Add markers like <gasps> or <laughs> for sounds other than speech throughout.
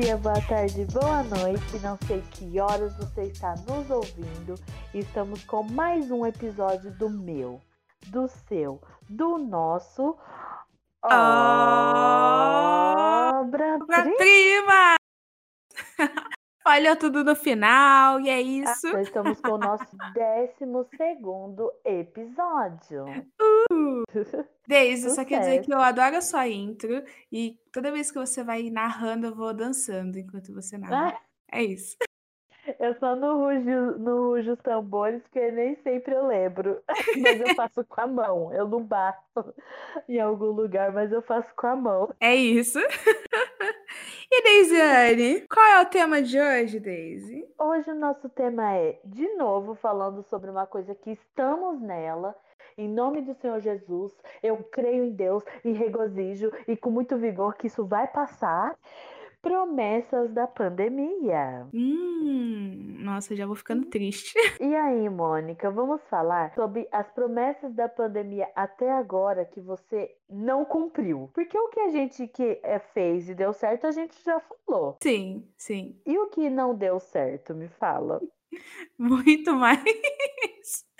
dia, boa tarde, boa noite. Não sei que horas você está nos ouvindo. Estamos com mais um episódio do meu, do seu, do nosso. Obra prima! Olha tudo no final, e é isso. Ah, estamos com o nosso <laughs> 12 episódio. Uh! Deise, só quer dizer que eu adoro a sua intro e toda vez que você vai narrando, eu vou dançando enquanto você narra. Ah. É isso. Eu só não rujo, não rujo os tambores, porque nem sempre eu lembro. <laughs> Mas eu faço com a mão. Eu não bato em algum lugar, mas eu faço com a mão. É isso. <laughs> E Deisiane, qual é o tema de hoje, Deise? Hoje o nosso tema é, de novo, falando sobre uma coisa que estamos nela. Em nome do Senhor Jesus, eu creio em Deus e regozijo e com muito vigor que isso vai passar promessas da pandemia. Hum, nossa, já vou ficando triste. <laughs> E aí, Mônica, vamos falar sobre as promessas da pandemia até agora que você não cumpriu. Porque o que a gente que é, fez e deu certo, a gente já falou. Sim, sim. E o que não deu certo, me fala. <laughs> Muito mais. <laughs>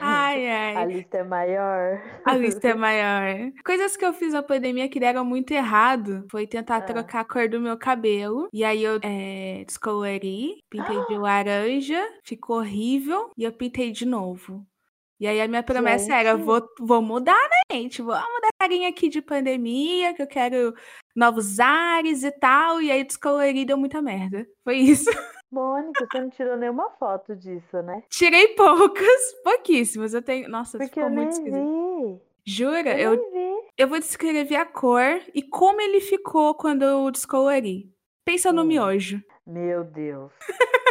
Ai, ai. A lista é maior. A lista é <laughs> maior. Coisas que eu fiz na pandemia que deram muito errado foi tentar ah. trocar a cor do meu cabelo. E aí eu é, descolori, pintei de <gasps> laranja, ficou horrível. E eu pintei de novo. E aí a minha promessa gente. era, vou, vou mudar, né, gente? Vou mudar a carinha aqui de pandemia, que eu quero novos ares e tal. E aí descolori deu muita merda. Foi isso. Mônica, você não tirou nenhuma foto disso, né? Tirei poucas, <laughs> pouquíssimas. Eu tenho. Nossa, Porque ficou eu muito esquisito. Jura? Eu, eu, eu, vou descrever a cor e como ele ficou quando eu descolori. Pensa hum. no miojo. Meu Deus.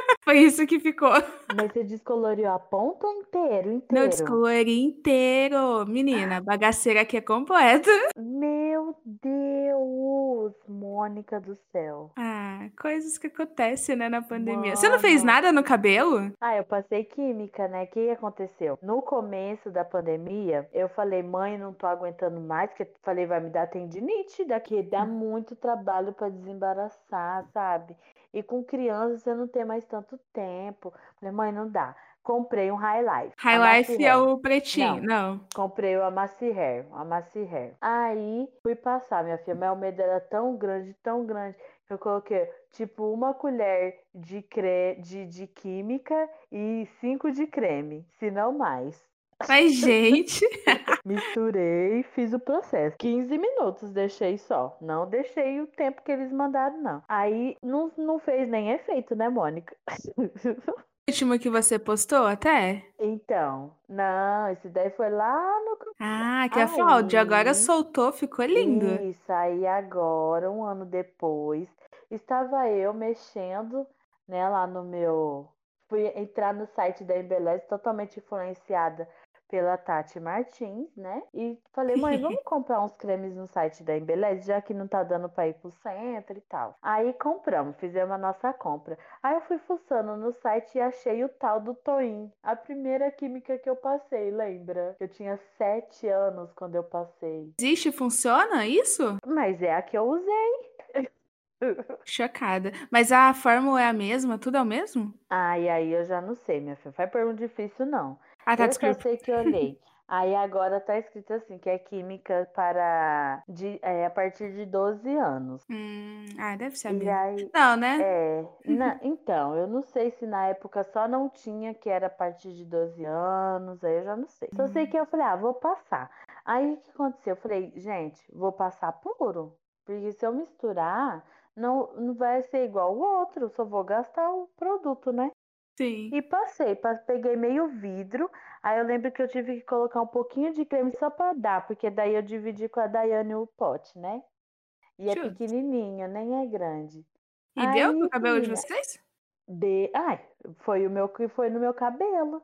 <laughs> Foi isso que ficou. Mas você descoloriu a ponta inteiro, inteiro? Não, descolori inteiro. Menina, bagaceira aqui é completa. Meu Deus, Mônica do céu. Ah, coisas que acontecem, né, na pandemia. Mano. Você não fez nada no cabelo? Ah, eu passei química, né? O que aconteceu? No começo da pandemia, eu falei, mãe, não tô aguentando mais, porque falei, vai me dar tendinite, daqui dá muito trabalho para desembaraçar, sabe? E com criança você não tem mais tanto tempo. Falei, mãe, não dá. Comprei um High Life. High Life é o pretinho, não. não. Comprei o Amacy Hair, o Amacy Hair. Aí fui passar, minha filha. Meu medo era tão grande, tão grande, que eu coloquei tipo uma colher de, cre... de, de química e cinco de creme, se não mais. Mas, gente. <laughs> Misturei, fiz o processo. 15 minutos deixei só. Não deixei o tempo que eles mandaram, não. Aí não, não fez nem efeito, né, Mônica? <laughs> Último que você postou até? Então, não, esse daí foi lá no. Ah, que é falar, de agora soltou, ficou lindo. Isso, aí agora, um ano depois, estava eu mexendo, né, lá no meu. Fui entrar no site da Embeleze, totalmente influenciada pela Tati Martins, né? E falei, mãe, <laughs> vamos comprar uns cremes no site da Embeleze, já que não tá dando pra ir pro centro e tal. Aí compramos, fizemos a nossa compra. Aí eu fui fuçando no site e achei o tal do Toin. A primeira química que eu passei, lembra? Eu tinha sete anos quando eu passei. Existe, funciona isso? Mas é a que eu usei. <laughs> Chocada. Mas a fórmula é a mesma? Tudo é o mesmo? Ah, e aí eu já não sei, minha filha. Faz pergunta difícil, não. Ah, tá eu só sei que eu olhei. Aí agora tá escrito assim, que é química para de, é, a partir de 12 anos. Hum, ah, deve ser a mesma. Aí, não, né? É. <laughs> Na, então, eu não sei se na época só não tinha que era a partir de 12 anos, aí eu já não sei. Só hum. sei que eu falei, ah, vou passar. Aí o que aconteceu? Eu falei, gente, vou passar puro. Porque se eu misturar, não, não vai ser igual o outro, só vou gastar o produto, né? Sim. E passei, peguei meio vidro. Aí eu lembro que eu tive que colocar um pouquinho de creme só pra dar, porque daí eu dividi com a Daiane o pote, né? E é pequenininho, nem é grande. E aí, deu no cabelo de vocês? De... Ai, foi o meu que foi no meu cabelo.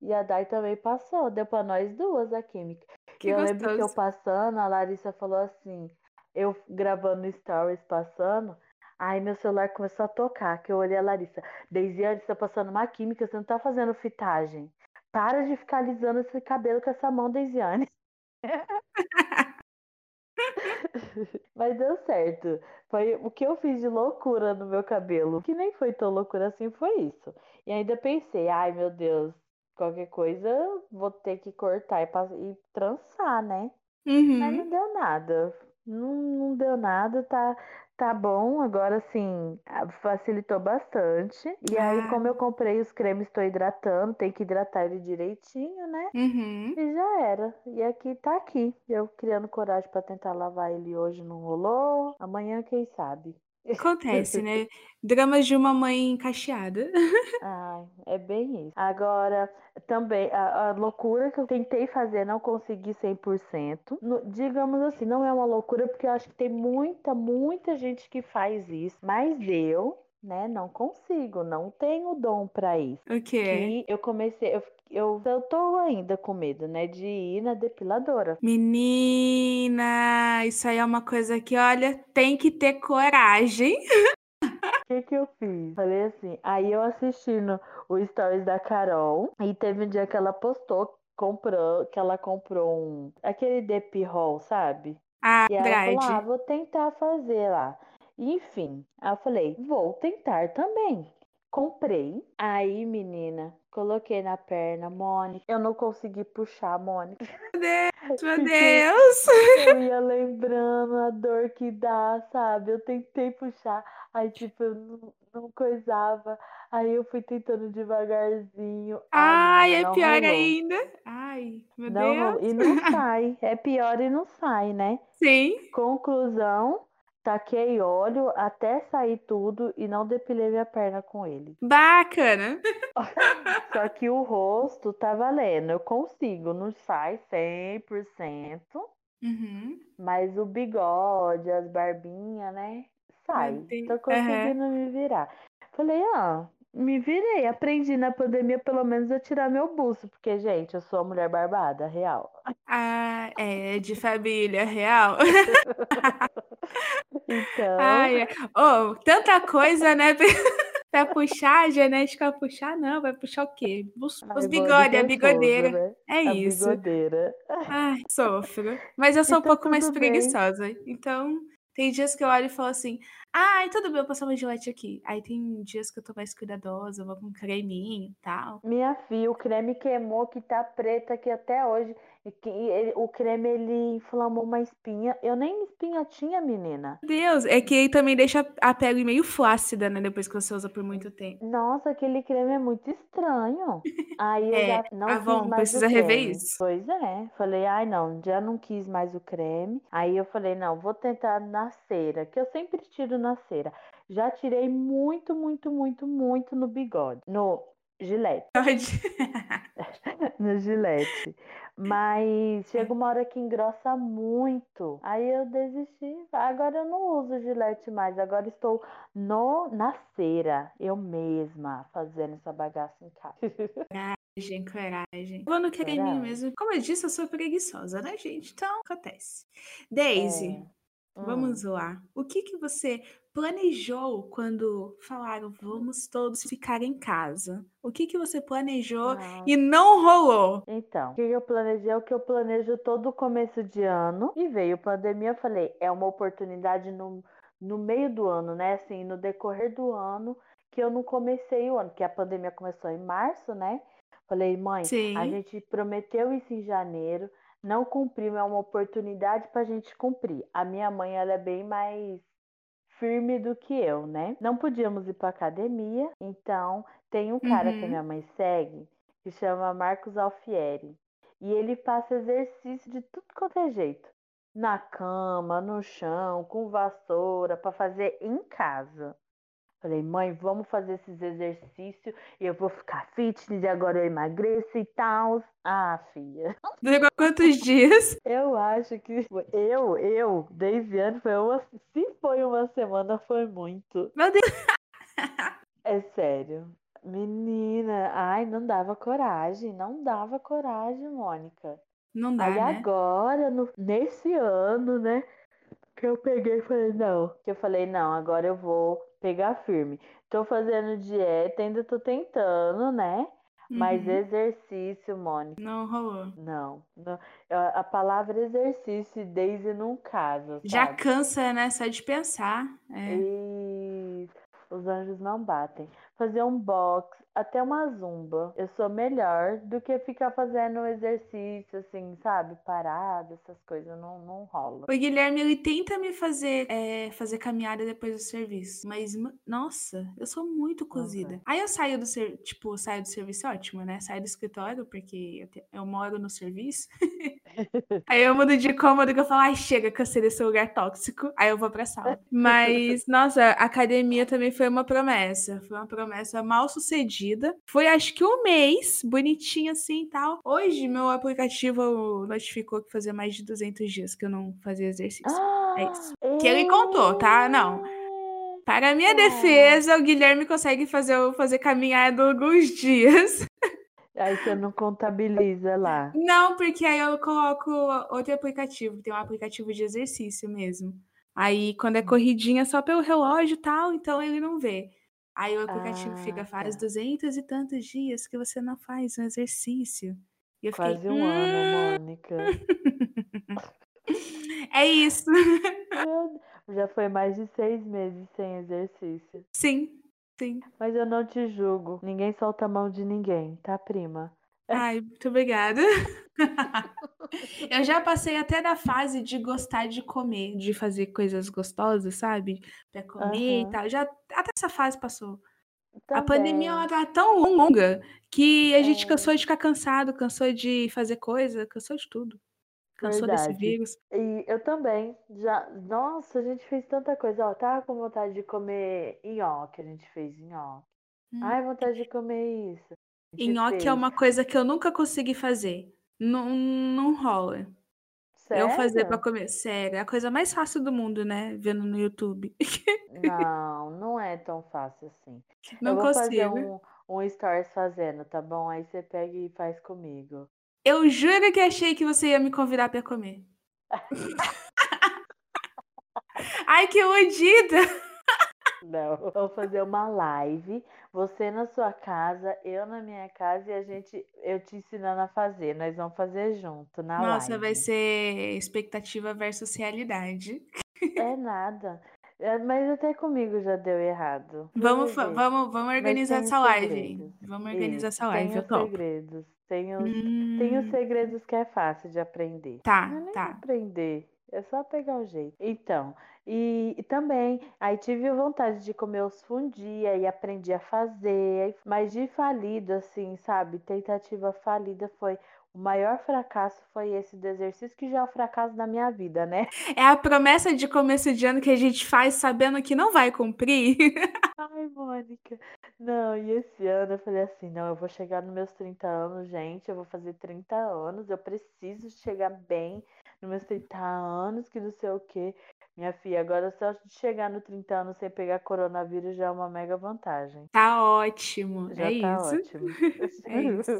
E a Dai também passou, deu pra nós duas a química. Que eu gostoso. lembro que eu passando, a Larissa falou assim, eu gravando stories passando, Aí meu celular começou a tocar, que eu olhei a Larissa. Deisiane, você tá passando uma química, você não tá fazendo fitagem. Para de ficar alisando esse cabelo com essa mão, Deisiane. <laughs> Mas deu certo. Foi o que eu fiz de loucura no meu cabelo. Que nem foi tão loucura assim, foi isso. E ainda pensei, ai meu Deus, qualquer coisa vou ter que cortar e, e trançar, né? Uhum. Mas não deu nada. Não, nada, tá, tá bom. Agora sim, facilitou bastante. E ah. aí, como eu comprei os cremes, estou hidratando, tem que hidratar ele direitinho, né? Uhum. E já era. E aqui tá aqui. Eu criando coragem para tentar lavar ele hoje, não rolou. Amanhã, quem sabe? Acontece, <laughs> né? Dramas de uma mãe cacheada. <laughs> Ai, é bem isso. Agora, também, a, a, loucura que eu tentei fazer, não consegui 100%. No, digamos assim, não é uma loucura, porque eu acho que tem muita, muita gente que faz isso. Mas eu, né, não consigo, não tenho dom para isso. O quê? Que eu comecei, eu, eu, eu tô ainda com medo, né, de ir na depiladora. Menina, isso aí é uma coisa que, olha, tem que ter coragem. <laughs> O que, que eu fiz? Falei assim, aí eu assistindo o stories da Carol e teve um dia que ela postou comprou, que ela comprou um aquele Dep Roll, sabe? Ah, e ela falou, ah, vou tentar fazer lá. Enfim, aí eu falei, vou tentar também. Comprei. Aí, menina, coloquei na perna, Mônica. Eu não consegui puxar, Mônica. Meu Deus, meu Deus! Eu ia lembrando a dor que dá, sabe? Eu tentei puxar, aí, tipo, eu não, não coisava. Aí eu fui tentando devagarzinho. Ai, Ai é pior rolou. ainda. Ai, meu não, Deus. E não sai. <laughs> É pior e não sai, né? Sim. Conclusão, Taquei óleo até sair tudo e não depilei minha perna com ele. Bacana! <laughs> Só que o rosto tá valendo. Eu consigo, não sai 100%. Uhum. Mas o bigode, as barbinhas, né? Sai. Tô conseguindo uhum. me virar. Falei, ah, me virei. Aprendi na pandemia, pelo menos, a tirar meu buço. Porque, gente, eu sou a mulher barbada, real. Ah, é, de família, real. <laughs> Então. Ai, oh, tanta coisa, né? <laughs> pra puxar, a genética puxar, não, vai puxar o quê? Os, os bigodes, a bigodeira. Né? É a isso. Bigodeira. Ai, sofro. Mas eu sou então, um pouco mais preguiçosa. Então, tem dias que eu olho e falo assim: ai, tudo bem, eu passar uma gilete aqui. Aí tem dias que eu tô mais cuidadosa, vou com creminho e tal. Minha filha, o creme queimou que tá preta aqui até hoje. E ele, o creme ele inflamou uma espinha. Eu nem espinha tinha, menina. Deus, é que aí também deixa a pele meio flácida, né? Depois que você usa por muito tempo. Nossa, aquele creme é muito estranho. <laughs> Aí é, eu já não ah, quis mais precisa o rever creme. isso. Pois é. Falei, ai não, já não quis mais o creme. Aí eu falei, não, vou tentar na cera, que eu sempre tiro na cera. Já tirei muito, muito, muito, muito no bigode. No gilete. <laughs> <laughs> no gilete. Mas chega uma hora que engrossa muito. Aí eu desisti. Agora eu não uso gilete mais. Agora estou no, na cera, eu mesma, fazendo essa bagaça em casa. Coragem, coragem. Vou no creminho mesmo. Como eu disse, eu sou preguiçosa, né, gente? Então, acontece. Daisy, é. Vamos hum. lá. O que, que você planejou quando falaram vamos todos ficar em casa? O que que você planejou ah. e não rolou? Então, o que eu planejei é o que eu planejo todo começo de ano e veio pandemia, eu falei, é uma oportunidade no, no meio do ano, né? Assim, no decorrer do ano que eu não comecei o ano, que a pandemia começou em março, né? Falei, mãe, Sim. a gente prometeu isso em janeiro, não cumprimos, é uma oportunidade para a gente cumprir. A minha mãe, ela é bem mais firme do que eu, né? Não podíamos ir para academia, então tem um cara uhum. que minha mãe segue que chama Marcos Alfieri. E ele passa exercício de tudo quanto é jeito. Na cama, no chão, com vassoura, para fazer em casa. Falei, mãe, vamos fazer esses exercícios e eu vou ficar fitness e agora eu emagreço e tal. Ah, filha. Durou quantos dias? <laughs> Eu acho que eu, eu, desde anos, foi uma. Se foi uma semana, foi muito. Meu Deus! <laughs> É sério. Menina, ai, não dava coragem, não dava coragem, Mônica. Não dá, Aí né? agora, no, nesse ano, né, que eu peguei e falei, não. Que eu falei, não, agora eu vou pegar firme. Tô fazendo dieta, ainda tô tentando, né? Mas Uhum. exercício, Mônica, Não rolou. não, não. A palavra exercício e Daisy não casa, Já cansa, né? Só de pensar. É. E os anjos não batem. Fazer um box, até uma zumba. Eu sou melhor do que ficar fazendo exercício, assim, sabe? Parado, essas coisas. Não, não rola. O Guilherme, ele tenta me fazer é, fazer caminhada depois do serviço. Mas, ma- nossa, eu sou muito cozida. Aí eu saio do serviço, tipo, saio do serviço, é ótimo, né? Saio do escritório, porque eu, te- eu moro no serviço. <laughs> Aí eu mudo de cômodo que eu falo, ai, chega, cansei desse lugar tóxico. Aí eu vou pra sala. <laughs> Mas, nossa, a academia também foi uma promessa. Foi uma promessa mal sucedida. Foi acho que um mês, bonitinho assim e tal. Hoje, meu aplicativo notificou que fazia mais de 200 dias que eu não fazia exercício. É isso. Que ele contou, tá? Não. Para a minha Eita! defesa, o Guilherme consegue fazer eu fazer caminhada alguns <laughs> dias. Aí você não contabiliza lá. Não, porque aí eu coloco outro aplicativo, tem um aplicativo de exercício mesmo. Aí quando é corridinha só pelo relógio e tal, então ele não vê. Aí o aplicativo fica Ah, faz tá. duzentos e tantos dias que você não faz um exercício. E eu fiquei, Quase um ano, "Hum, Mônica. <laughs> é isso. Já foi mais de seis meses sem exercício. Sim, sim. Mas eu não te julgo. Ninguém solta a mão de ninguém, tá, prima? Ai, muito obrigada. <laughs> Eu já passei até da fase de gostar de comer, de fazer coisas gostosas, sabe? Pra comer e Aham. tal. Já até essa fase passou. A pandemia ela tá tão longa que a gente É. cansou de ficar cansado, cansou de fazer coisa, cansou de tudo. Cansou desse Verdade. vírus. E eu também. Já. Nossa, a gente fez tanta coisa. Ó, tava com vontade de comer nhoque. A gente fez nhoque. Hum. Ai, vontade de comer isso. Nhoque é uma coisa que eu nunca consegui fazer. Não, não rola. Eu fazer pra Sério? comer. Sério, é a coisa mais fácil do mundo, né? Vendo no YouTube. Não, não é tão fácil assim. <laughs> Eu Não vou fazer consigo. um, um stories fazendo, tá bom? Aí você pega e faz comigo. Eu juro que achei que você ia me convidar pra comer. <laughs> <laughs> Ai, que iludida! Não, <laughs> vou fazer uma live, você na sua casa, eu na minha casa e a gente, eu te ensinando a fazer. Nós vamos fazer junto na Nossa, live. vai ser expectativa versus realidade. É nada. É, mas até comigo já deu errado. Vamos, vamos, vamos organizar essa live, segredos. Vamos organizar Isso, essa live, tem eu os segredos. Tem os, tem os Hum, segredos que é fácil de aprender. tá, é nem tá. aprender, é só pegar o jeito. Então, e, e também, aí tive vontade de comer os fundi, aí aprendi a fazer, mas de falido, assim, sabe? Tentativa falida foi. O maior fracasso foi esse do exercício, que já é o fracasso da minha vida, né? <laughs> É a promessa de começo de ano que a gente faz sabendo que não vai cumprir. <laughs> Ai, Mônica. Não, e esse ano eu falei assim, não, eu vou chegar nos meus 30 anos, gente, eu vou fazer 30 anos, eu preciso chegar bem nos meus 30 anos, que não sei o quê. Minha filha, agora só de chegar no 30 anos sem pegar coronavírus já é uma mega vantagem. Tá ótimo. Já é tá isso. ótimo. <laughs> É isso.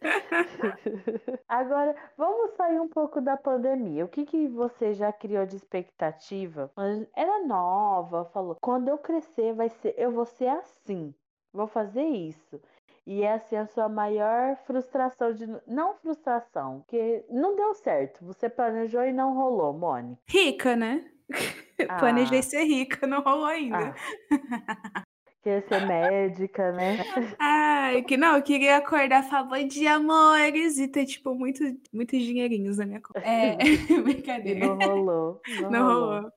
<laughs> Agora, vamos sair um pouco da pandemia. O que, que você já criou de expectativa? Era nova, falou: quando eu crescer, vai ser, eu vou ser assim, vou fazer isso. E essa é a sua maior frustração de. Não frustração, porque não deu certo. Você planejou e não rolou, Mônica. Rica, né? <laughs> Planejei Ah, ser rica, não rolou ainda. ah. Quer ser médica, né? <laughs> Ai, que não, eu queria acordar e falar bom dia, amores, e ter, tipo, muito, muitos dinheirinhos na minha conta. <laughs> É, brincadeira. não rolou. Não, Não rolou. rolou.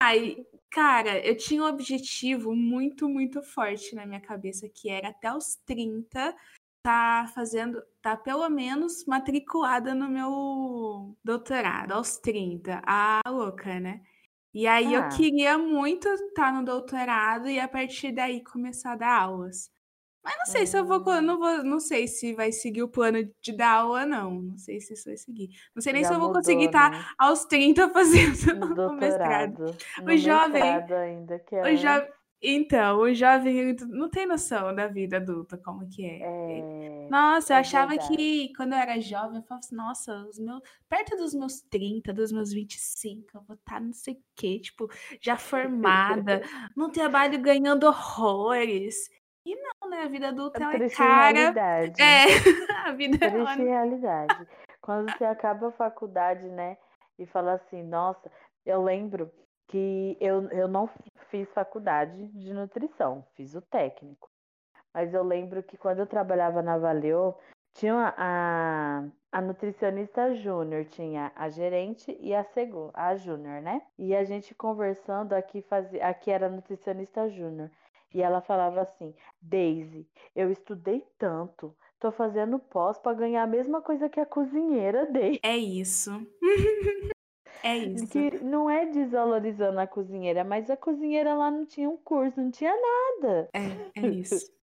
Ai, cara, eu tinha um objetivo muito, muito forte na minha cabeça, que era até os 30 tá fazendo, tá pelo menos matriculada no meu doutorado, aos 30. Ah, louca, né? E aí eu Ah. queria muito estar no doutorado e a partir daí começar a dar aulas. Mas não sei se eu vou, Hum. não vou, não sei se vai seguir o plano de dar aula, não. Não sei se isso vai seguir. Não sei nem Já se eu vou mudou, conseguir estar né? aos 30 fazendo <laughs> o mestrado. O jovem- ainda, que é O jo... Então, o jovem não tem noção da vida adulta, como que é. É, Nossa, eu é achava verdade. que quando eu era jovem, eu falava assim, nossa, os meus, perto dos meus 30, dos meus 25, eu vou estar não sei o quê, tipo, já formada, <laughs> num trabalho ganhando horrores. E não, né? A vida adulta É é cara. realidade. É, <laughs> a vida Triste ela- realidade. <laughs> Quando você acaba a faculdade, né? E fala assim, nossa, eu lembro que eu, eu não fiz faculdade de nutrição, fiz o técnico. Mas eu lembro que quando eu trabalhava na Valeu, tinha a, a nutricionista júnior, tinha a gerente e a segunda, a júnior, né? E a gente conversando aqui fazia, aqui era nutricionista júnior. E ela falava assim: Daisy, eu estudei tanto, tô fazendo pós para ganhar a mesma coisa que a cozinheira dei. É isso. <laughs> é isso. Que não é desvalorizando a cozinheira, mas a cozinheira lá não tinha um curso, não tinha nada. É, é isso. <laughs>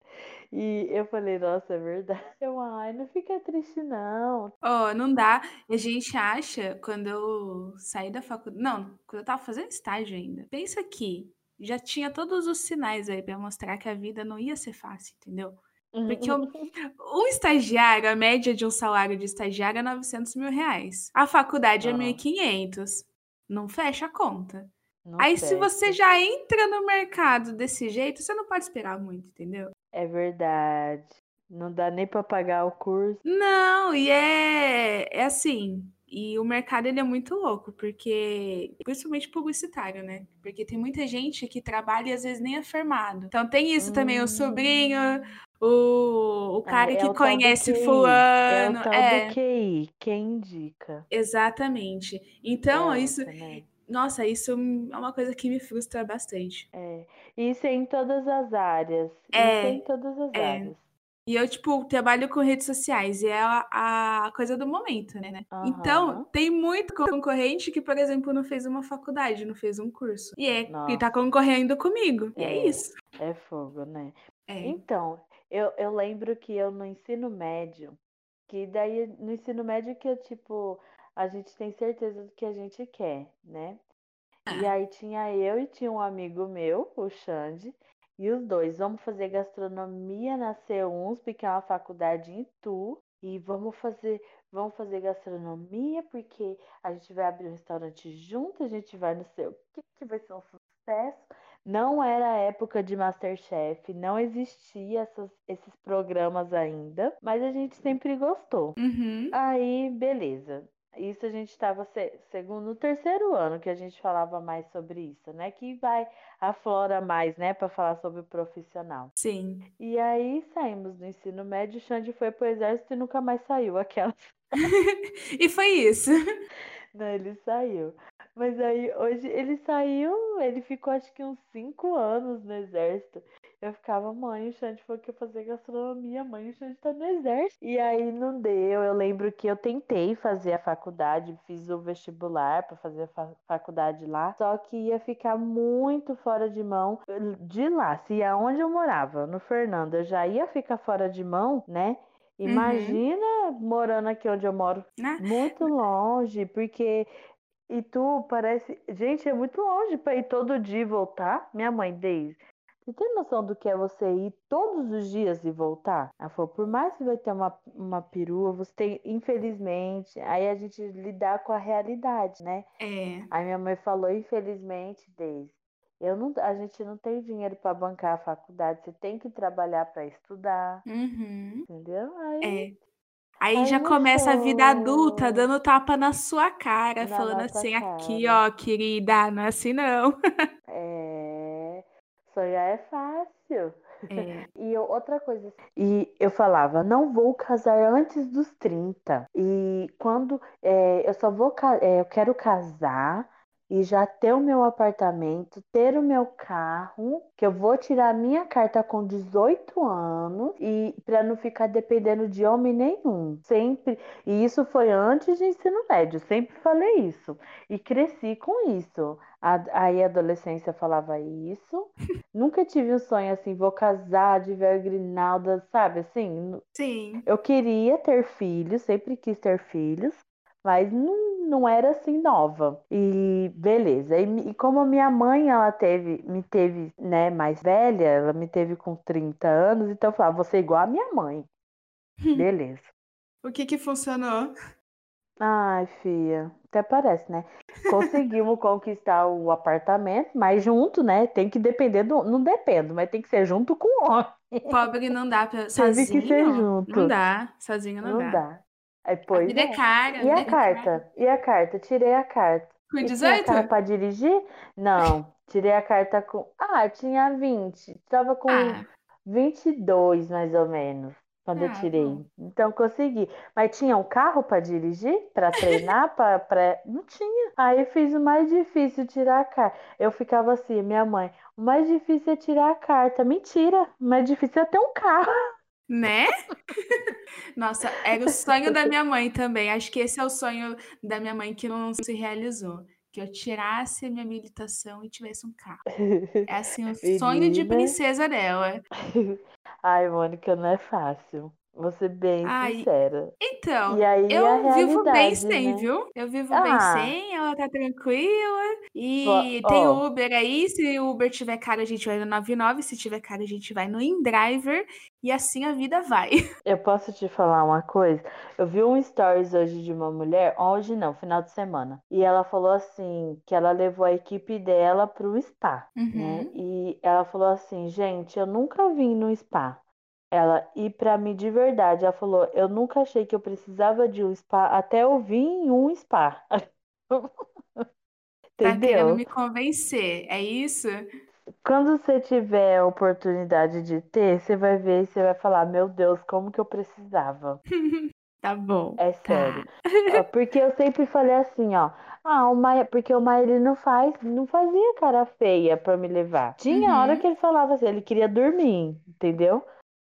E eu falei, nossa, é verdade. <laughs> Eu, ai, não fica triste, não. Ó, não dá. A gente acha, quando eu saí da faculdade. Não, quando eu tava fazendo estágio ainda. Pensa que já tinha todos os sinais aí pra mostrar que a vida não ia ser fácil, entendeu? Porque eu- <laughs> um estagiário, a média de um salário de estagiário é 900 mil reais. A faculdade é Nossa. 1.500. Não fecha a conta. Não Aí, se você fecha. já entra no mercado desse jeito, você não pode esperar muito, entendeu? É verdade. Não dá nem pra pagar o curso. Não, e é, é assim. E o mercado ele é muito louco, porque principalmente publicitário, né? Porque tem muita gente que trabalha e às vezes nem é formado. Então tem isso também, o sobrinho, o, o cara Ah, é que o conhece fulano. É o tal é, do QI, quem indica. exatamente. Então, é isso, né? nossa, isso é uma coisa que me frustra bastante. É. Isso é em todas as áreas. Isso É, é em todas as é. áreas. E eu, tipo, trabalho com redes sociais e é a, a coisa do momento, né? Então, Aham. tem muito concorrente que, por exemplo, não fez uma faculdade, não fez um curso. E, é, e tá concorrendo comigo. E é, É. isso. É fogo, né? É. Então, eu, eu lembro que eu no ensino médio, que daí no ensino médio que eu, tipo, a gente tem certeza do que a gente quer, né? E Ah. aí tinha eu e tinha um amigo meu, o Xande, e os dois, vamos fazer gastronomia na C1USP, que é uma faculdade em Tu, e vamos fazer, vamos fazer gastronomia, porque a gente vai abrir um restaurante junto, a gente vai não sei o que, que vai ser um sucesso. Não era a época de Masterchef, não existia essas- esses programas ainda, mas a gente sempre gostou. Uhum. Aí, beleza. Isso a gente estava segundo no terceiro ano que a gente falava mais sobre isso, né? Que vai aflora mais, né, para falar sobre o profissional. Sim. E aí saímos do ensino médio, o Xande foi pro exército e nunca mais saiu <laughs> aquela. <laughs> E foi isso. Não, ele saiu. Mas aí hoje ele saiu, ele ficou acho que uns cinco anos no exército. Eu ficava, mãe, o Xande falou que ia fazer gastronomia, mãe, o Xande tá no exército. E aí não deu. Eu lembro que eu tentei fazer a faculdade, fiz o vestibular para fazer a fa- faculdade lá, só que ia ficar muito fora de mão de lá. Se aonde eu morava, no Fernando, eu já ia ficar fora de mão, né? Imagina morando aqui onde eu moro, Né? muito longe, porque Itu parece. Gente, é muito longe para ir todo dia e voltar. Minha mãe, Deise, você tem noção do que é você ir todos os dias e voltar? Ela falou, por mais que vai ter uma, uma perua, você tem, infelizmente, aí a gente lidar com a realidade, né? É. Aí minha mãe falou, infelizmente, Deise, eu não, a gente não tem dinheiro para bancar a faculdade, você tem que trabalhar para estudar, Uhum. entendeu? Aí É. Aí Aí já começa a vida adulta, foi. dando tapa na sua cara, Na falando assim, aqui, cara. ó, querida, não é assim não. <laughs> É, sonhar é fácil. É. E eu- outra coisa, e eu falava, não vou casar antes dos 30. E quando é, eu só vou, é, eu quero casar e já ter o meu apartamento, ter o meu carro, que eu vou tirar a minha carta com 18 anos e para não ficar dependendo de homem nenhum. Sempre. E isso foi antes de ensino médio, sempre falei isso. E cresci com isso. A- Aí a adolescência falava isso. <laughs> Nunca tive um sonho assim, vou casar de véu e grinalda, sabe? Assim, Sim. eu queria ter filhos, sempre quis ter filhos, mas não, não era assim nova. E beleza. E, e como a minha mãe, ela teve, me teve, né, mais velha, ela me teve com 30 anos, então eu falava, vou ser igual a minha mãe. Beleza. <laughs> O que que funcionou? Ai, filha, até parece, né? Conseguimos <laughs> conquistar o apartamento, mas junto, né? Tem que depender do. Não dependo, mas tem que ser junto com o homem. Pobre não dá pra. Sozinho? que ser junto. Não dá. Sozinho não, Não dá. dá. Aí, A pois vida é é. cara. E vida a é cara. carta? E a carta? Tirei a carta. Com E tinha 18? carro pra dirigir? Não. Tirei a carta com. Ah, tinha 20. Tava com Ah, 22, mais ou menos, quando eu ah, tirei. bom. Então consegui. Mas tinha um carro para dirigir? Para treinar? para pra... Não tinha. Aí fiz o mais difícil, tirar a carta. Eu ficava assim, minha mãe, o mais difícil é tirar a carta. Mentira, o mais difícil é ter um carro. <laughs> Né? <laughs> Nossa, era o sonho da minha mãe também. Acho que esse é o sonho da minha mãe que não se realizou. Que eu tirasse a minha habilitação e tivesse um carro. É assim o sonho de Menina. princesa dela. <laughs> Ai, Mônica, não é fácil. Vou ser bem Ai, sincera. Então, E aí eu vivo bem sem, né? viu? Eu vivo bem Ah, sem, ela tá tranquila. E tem ó, Uber aí. Se o Uber tiver caro, a gente vai no 99. Se tiver caro, a gente vai no InDriver. E assim a vida vai. <laughs> eu posso te falar uma coisa? Eu vi um stories hoje de uma mulher, hoje não, final de semana. E ela falou assim, que ela levou a equipe dela pro spa, né? Uhum. E ela falou assim, gente, eu nunca vim no spa. Ela, e pra mim de verdade, ela falou, eu nunca achei que eu precisava de um spa até eu vir em um spa. <laughs> Tá querendo Entendeu? me convencer, é isso? Quando você tiver a oportunidade de ter, você vai ver e você vai falar, meu Deus, como que eu precisava? <laughs> Tá bom, É tá. sério. Ó, Porque eu sempre falei assim, ó. Ah, o Maia, porque o Maia ele não faz, não fazia cara feia pra me levar. Tinha hora Uhum. que ele falava assim, ele queria dormir, entendeu?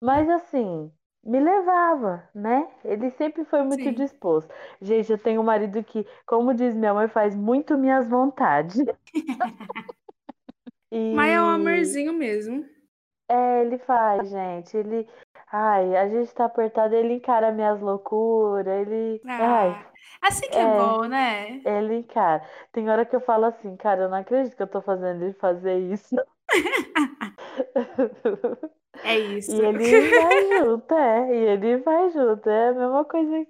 Mas assim, me levava, né? Ele sempre foi muito Sim. disposto. Gente, eu tenho um marido que, como diz minha mãe, faz muito minhas vontades. <laughs> Mas é um E amorzinho mesmo. é, ele faz, gente. Ele, ai, a gente tá apertado, ele encara minhas loucuras, ele, ai, Ah, assim que é é. bom, né? Ele encara. Tem hora que eu falo assim, cara, eu não acredito que eu tô fazendo ele fazer isso. <laughs> É isso. E ele vai junto, é. E ele vai junto. É a mesma coisa.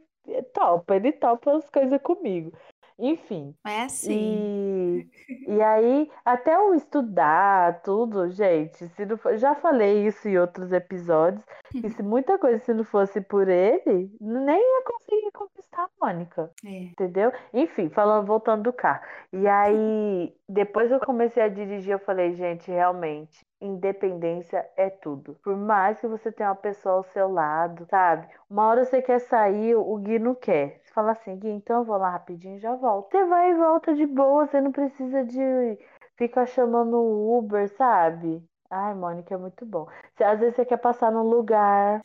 Topa, ele topa as coisas comigo. Enfim. É assim. E, e aí, até eu estudar tudo, gente, se não for, já falei isso em outros episódios, que <laughs> se muita coisa se não fosse por ele, nem ia conseguir conquistar a Mônica. É. Entendeu? Enfim, falando, voltando do carro. E aí, <laughs> depois eu comecei a dirigir, eu falei, gente, realmente, independência é tudo. Por mais que você tenha uma pessoa ao seu lado, sabe? Uma hora você quer sair, o Gui não quer. Você fala assim, Gui, então eu vou lá rapidinho e já volto. Você vai e volta de boa, você não precisa de ficar chamando o Uber, sabe? Ai, Mônica, é muito bom. Às vezes você quer passar num lugar.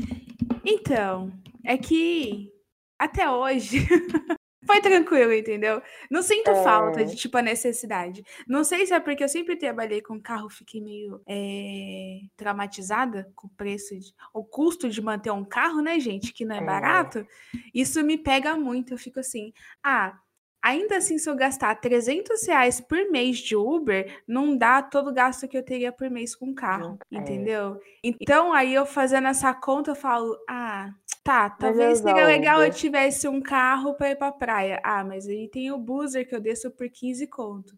Então, é que até hoje <laughs> foi tranquilo, entendeu? Não sinto falta É. de, tipo, a necessidade. Não sei se é porque eu sempre trabalhei com carro, fiquei meio é, traumatizada com o preço, de- o custo de manter um carro, né, gente? Que não é É. barato. Isso me pega muito. Eu fico assim, ah. Ainda assim, se eu gastar 300 reais por mês de Uber, não dá todo o gasto que eu teria por mês com carro, é. entendeu? Então, aí eu fazendo essa conta, eu falo, ah, tá, Melhor talvez seria legal eu Uber. tivesse um carro para ir pra praia. Ah, mas aí tem o buzzer que eu desço por 15 conto.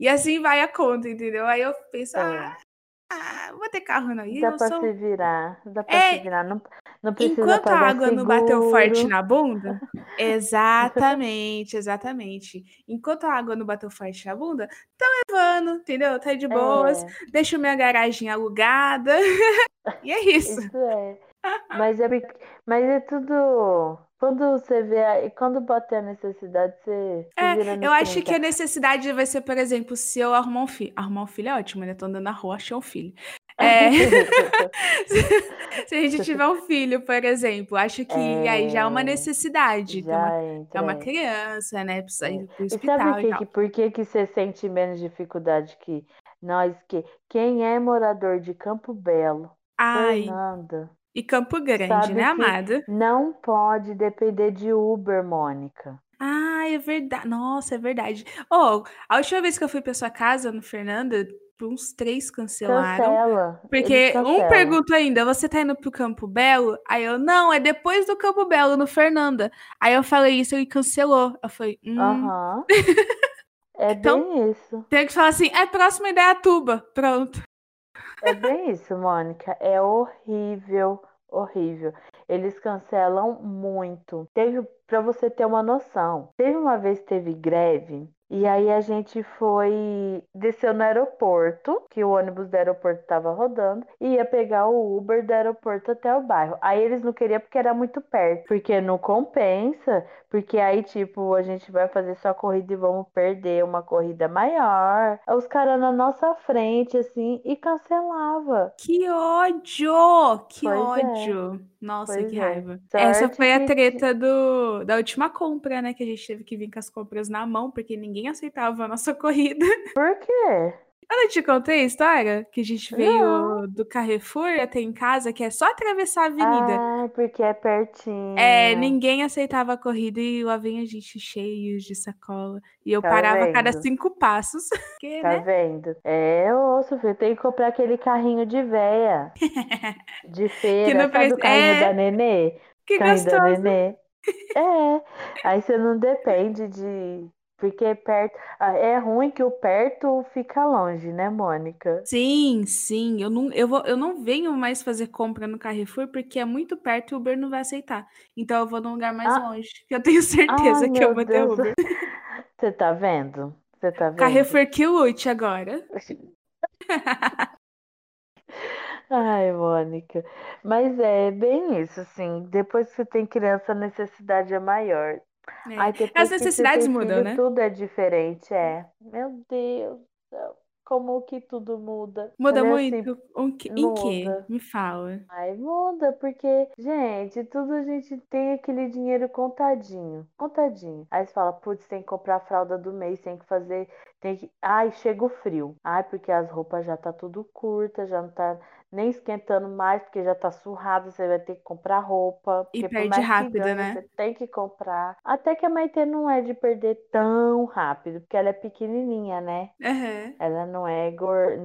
E assim vai a conta, entendeu? Aí eu penso, É. ah, ah, vou ter carro não. E Dá eu pra sou... se virar, dá pra É, se virar. Não, não Enquanto a água não bateu forte seguro. na bunda, <laughs> exatamente, exatamente. Enquanto a água não bateu forte na bunda, tá levando, entendeu? Tá de boas, É, deixo minha garagem alugada. <laughs> E é isso. isso é. Mas é, mas é tudo. Quando você vê, quando bater a necessidade, você É, eu acho 30. que a necessidade vai ser, por exemplo, se eu arrumar um filho. Arrumar um filho é ótimo, né? Tô andando na rua, achei um filho. É, <laughs> se a gente tiver um filho, por exemplo, acho que aí já é uma É, necessidade. Uma, já é entra. uma é. criança, né? Precisa É. ir pro E sabe hospital e que, que, por que, que você sente menos dificuldade que nós? Que quem é morador de Campo Belo, Ai, Fernanda, e Campo Grande, sabe né, que amada? não pode depender de Uber, Mônica. Ah, é verdade. Nossa, é verdade. Oh, a última vez que eu fui pra sua casa, no Fernanda, uns três cancelaram. Cancela, Porque um cancelam. pergunta ainda, você tá indo pro Campo Belo? Aí eu, não, é depois do Campo Belo, no Fernanda. Aí eu falei isso, ele cancelou. Eu falei, hum. <laughs> É Então, bem isso. tem que falar assim, é próximo Ideatuba. Pronto. É bem isso, Mônica. É horrível, horrível. Eles cancelam muito. Teve, para você ter uma noção, teve uma vez teve greve e aí a gente foi, desceu no aeroporto, que o ônibus do aeroporto estava rodando, e ia pegar o Uber do aeroporto até o bairro. Aí eles não queriam porque era muito perto, porque não compensa, porque aí tipo, a gente vai fazer só corrida e vamos perder uma corrida maior. Os caras na nossa frente assim e cancelava. Que ódio! Que pois é. ódio! É. Nossa, pois que é. raiva. Essa foi a treta do, da última compra, né? Que a gente teve que vir com as compras na mão, porque ninguém aceitava a nossa <laughs> corrida. Por quê? Eu não te contei a história? Que a gente veio não. do Carrefour até em casa, que é só atravessar a avenida. Ah, porque é pertinho. É, ninguém aceitava a corrida e lá vem a gente cheio de sacola. E eu tá parava vendo? a cada cinco passos. <laughs> Porque, tá né? vendo? É, eu ouço, filho. Tem que comprar aquele carrinho de véia. <laughs> de feira. Que não o carrinho é... da nenê? Que carrinho gostoso. da nenê. É. Aí você não depende de porque perto. Ah, é ruim que o perto fica longe, né, Mônica? Sim, sim. Eu não, eu, vou, eu não venho mais fazer compra no Carrefour porque é muito perto e o Uber não vai aceitar. Então eu vou num lugar mais ah. longe. Que eu tenho <laughs> certeza que eu vou ter Uber. <laughs> Você tá vendo? Você tá vendo? Carrefour que lute agora. <laughs> Ai, Mônica. Mas é bem isso, assim. Depois que você tem criança, a necessidade é maior. É. Aí As necessidades mudam, né? Tudo é diferente, é. Meu Deus como que tudo muda. Muda Mas, muito? Assim, um que, em que? Me fala. Ai, muda, porque, gente, tudo a gente tem aquele dinheiro contadinho. Contadinho. Aí você fala, putz, tem que comprar a fralda do mês, tem que fazer. Tem que. Ai, chega o frio. Ai, porque as roupas já tá tudo curta, já não tá nem esquentando mais, porque já tá surrado, você vai ter que comprar roupa. E perde rápido, né? Você tem que comprar. Até que a Maite não é de perder tão rápido, porque ela é pequenininha, né? Uhum. Ela não é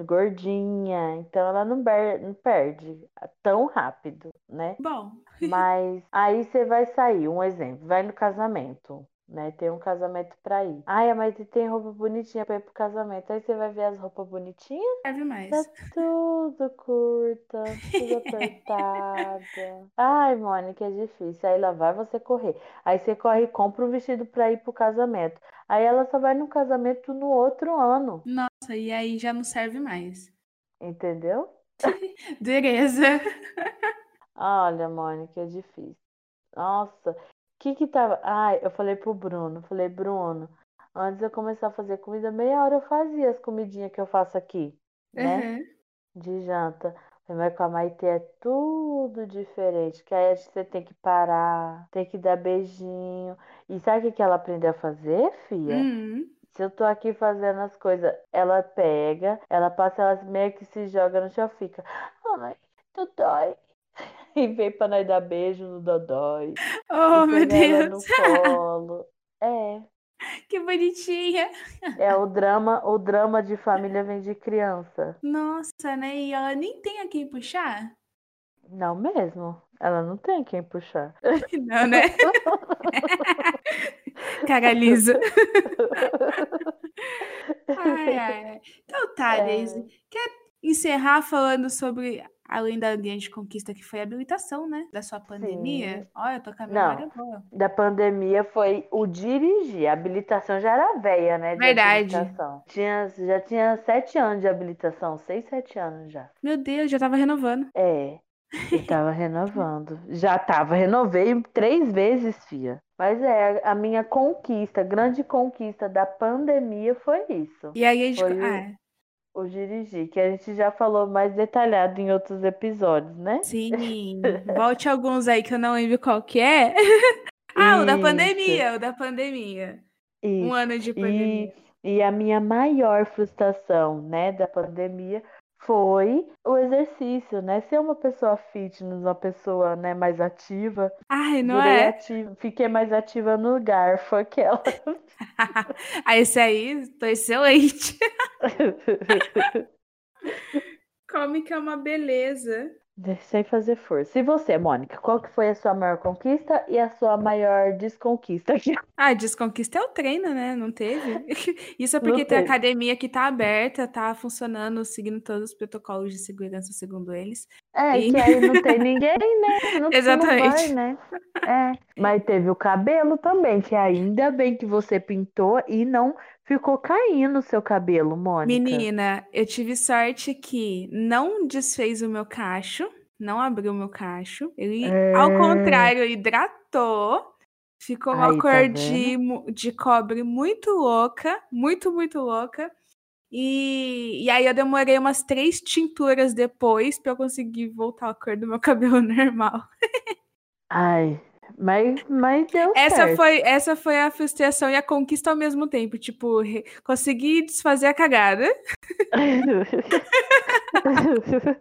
gordinha, então ela não, não perde tão rápido, né? Bom. <laughs> Mas aí você vai sair, um exemplo, vai no casamento né? Tem um casamento pra ir. Ai, mas tem roupa bonitinha pra ir pro casamento. Aí você vai ver as roupas bonitinhas. Serve mais. Tá tudo curta, tudo <laughs> apertada. Ai, Mônica, é difícil. Aí lá vai você correr. Aí você corre e compra o vestido pra ir pro casamento. Aí ela só vai no casamento no outro ano. Nossa, e aí já não serve mais. Entendeu? <laughs> Dureza. Olha, Mônica, é difícil. Nossa, que que tava. Ai, eu falei pro Bruno, falei, Bruno, antes de eu começar a fazer comida, meia hora eu fazia as comidinhas que eu faço aqui, né? Uhum. De janta. Mas com a Maite é tudo diferente. Que aí você tem que parar, tem que dar beijinho. E sabe o que ela aprendeu a fazer, filha? Uhum. Se eu tô aqui fazendo as coisas, ela pega, ela passa, ela meio que se joga no chão, fica. Ai, tu dói e veio pra nós dar beijo no Dodói. Oh, meu Deus. no <laughs> colo. É. Que bonitinha. É o drama, o drama de família vem de criança. Nossa, né? E ela nem tem a quem puxar? Não mesmo. Ela não tem quem puxar. <laughs> Não, né? <laughs> Cara lisa. ai, ai. Então tá, é... Daisy. Quer encerrar falando sobre além da grande conquista que foi a habilitação, né? Da sua pandemia. Sim. Olha, eu tô com a memória Não, boa. Da pandemia foi o dirigir. A habilitação já era velha, né? Verdade. Tinha, já tinha sete anos de habilitação, seis, sete anos já. Meu Deus, já tava renovando. É. Eu tava renovando. <laughs> Já tava, renovei três vezes, fia. Mas é, a minha conquista, grande conquista da pandemia foi isso. E aí a gente. Foi ah, o dirigir, que a gente já falou mais detalhado em outros episódios, né? Sim. <laughs> Volte alguns aí que eu não lembro qual que é. <laughs> ah, Isso. o da pandemia, o da pandemia. Isso. Um ano de pandemia. E, e a minha maior frustração, né, da pandemia foi o exercício, né? Ser uma pessoa fitness, uma pessoa né, mais ativa. Ai, não é? Ativa, fiquei mais ativa no garfo, aquela. <laughs> ah, esse aí, tô excelente. <laughs> Come que é uma beleza. Sem fazer força. E você, Mônica, qual que foi a sua maior conquista e a sua maior desconquista? <laughs> Ah, desconquista é o treino, né? Não teve. <laughs> Isso é porque tem a academia que tá aberta, tá funcionando, seguindo todos os protocolos de segurança, segundo eles. É, e... que aí não tem ninguém, né? Não, Exatamente. Não vai, <laughs> né? É. Mas teve o cabelo também, que ainda bem que você pintou e não ficou caindo o seu cabelo, Mônica. Menina, eu tive sorte que não desfez o meu cacho, não abriu o meu cacho. Ele, é... ao contrário, hidratou. Ficou uma Aí, tá cor tá de, de cobre muito louca, muito, muito louca. E, e aí eu demorei umas três tinturas depois para eu conseguir voltar a cor do meu <laughs> cabelo normal. Ai, mas, mas deu essa certo. Foi, essa foi a frustração e a conquista ao mesmo tempo. Tipo, consegui desfazer a cagada. <laughs>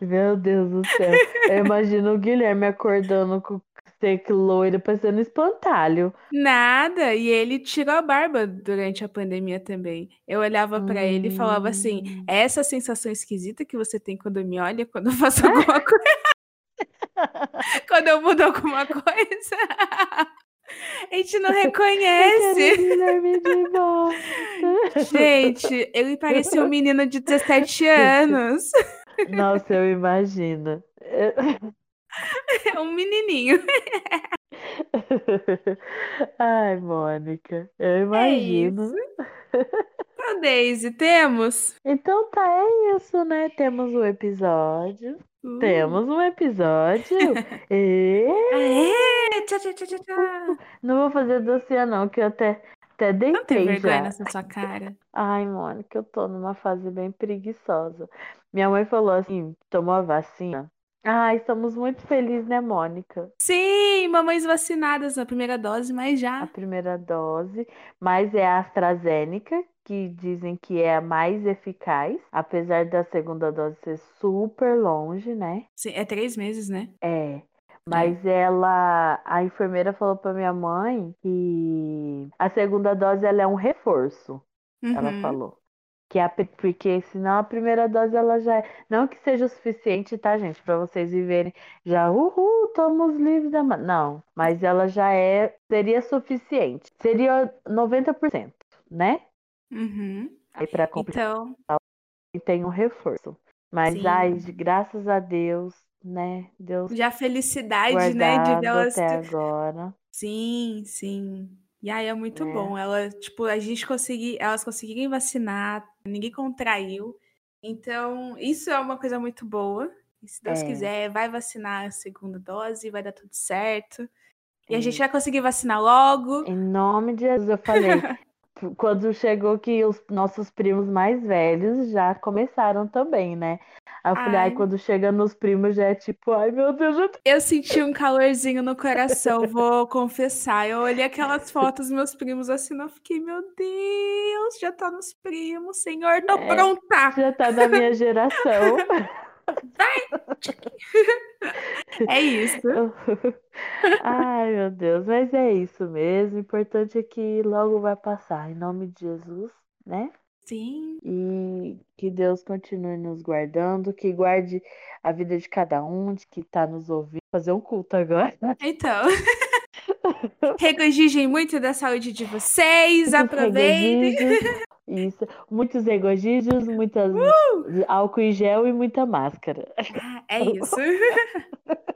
Meu Deus do céu. Eu imagino o Guilherme acordando com seco loiro, parecendo espantalho. Nada, e ele tirou a barba durante a pandemia também. Eu olhava para hum. ele e falava assim: hum. essa sensação esquisita que você tem quando me olha, quando eu faço <laughs> alguma coisa. <laughs> quando eu mudo alguma coisa. A gente não reconhece. Gente, ele parecia um menino de 17 anos. Nossa, eu imagino. <laughs> É um menininho. <laughs> Ai, Mônica, eu é imagino. É então, Daisy, temos? Então tá, é isso, né? Temos um episódio. Uh. Temos um episódio. <laughs> e... Aê! Tchau, tchau, tchau, tchau. Não vou fazer docinha, não, que eu até, até deitei não tem vergonha já. nessa sua cara. Ai, Mônica, eu tô numa fase bem preguiçosa. Minha mãe falou assim: tomou a vacina. Ai, estamos muito felizes, né, Mônica? Sim, mamães vacinadas na primeira dose, mas já. A primeira dose, mas é a AstraZeneca, que dizem que é a mais eficaz, apesar da segunda dose ser super longe, né? Sim, é três meses, né? É. Mas é. ela, a enfermeira falou para minha mãe que a segunda dose ela é um reforço. Uhum. Ela falou. Que é a, porque senão a primeira dose ela já é. Não que seja o suficiente, tá, gente? Para vocês viverem já, uhul, estamos livres da. Não, mas ela já é. Seria suficiente. Seria 90%, né? Uhum. Aí para completar. Então... Tem um reforço. Mas, Sim. ai, graças a Deus, né? Deus. Já felicidade, né? De delas. Até agora. Sim, sim. E aí é muito é. bom. Ela, tipo, a gente conseguir, elas conseguirem vacinar, ninguém contraiu. Então, isso é uma coisa muito boa. E se Deus é. quiser, vai vacinar a segunda dose, vai dar tudo certo. E é. a gente vai conseguir vacinar logo. Em nome de Jesus, eu falei. <laughs> quando chegou que os nossos primos mais velhos já começaram também, né? Eu falei, ai, quando chega nos primos já é tipo, ai meu Deus. Eu, eu senti um calorzinho no coração, vou confessar. Eu olhei aquelas fotos dos meus primos assim, eu fiquei, meu Deus, já tá nos primos, senhor, tô é, pronta. Já tá na minha geração. <laughs> Vai! É isso. <laughs> Ai, meu Deus, mas é isso mesmo. O importante é que logo vai passar. Em nome de Jesus, né? Sim. E que Deus continue nos guardando, que guarde a vida de cada um, de que está nos ouvindo. Fazer um culto agora. <laughs> Então. <laughs> Regozijem muito da saúde de vocês. Aproveitem. Isso. Muitos egogídeos, muitas uh! álcool em gel e muita máscara. Ah, é isso. <laughs>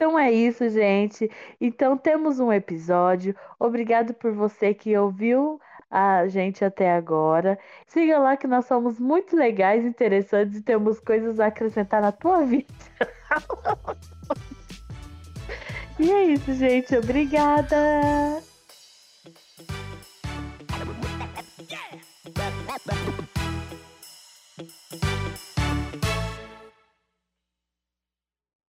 Então é isso, gente. Então temos um episódio. Obrigado por você que ouviu a gente até agora. Siga lá que nós somos muito legais, interessantes e temos coisas a acrescentar na tua vida. <laughs> e é isso, gente. Obrigada.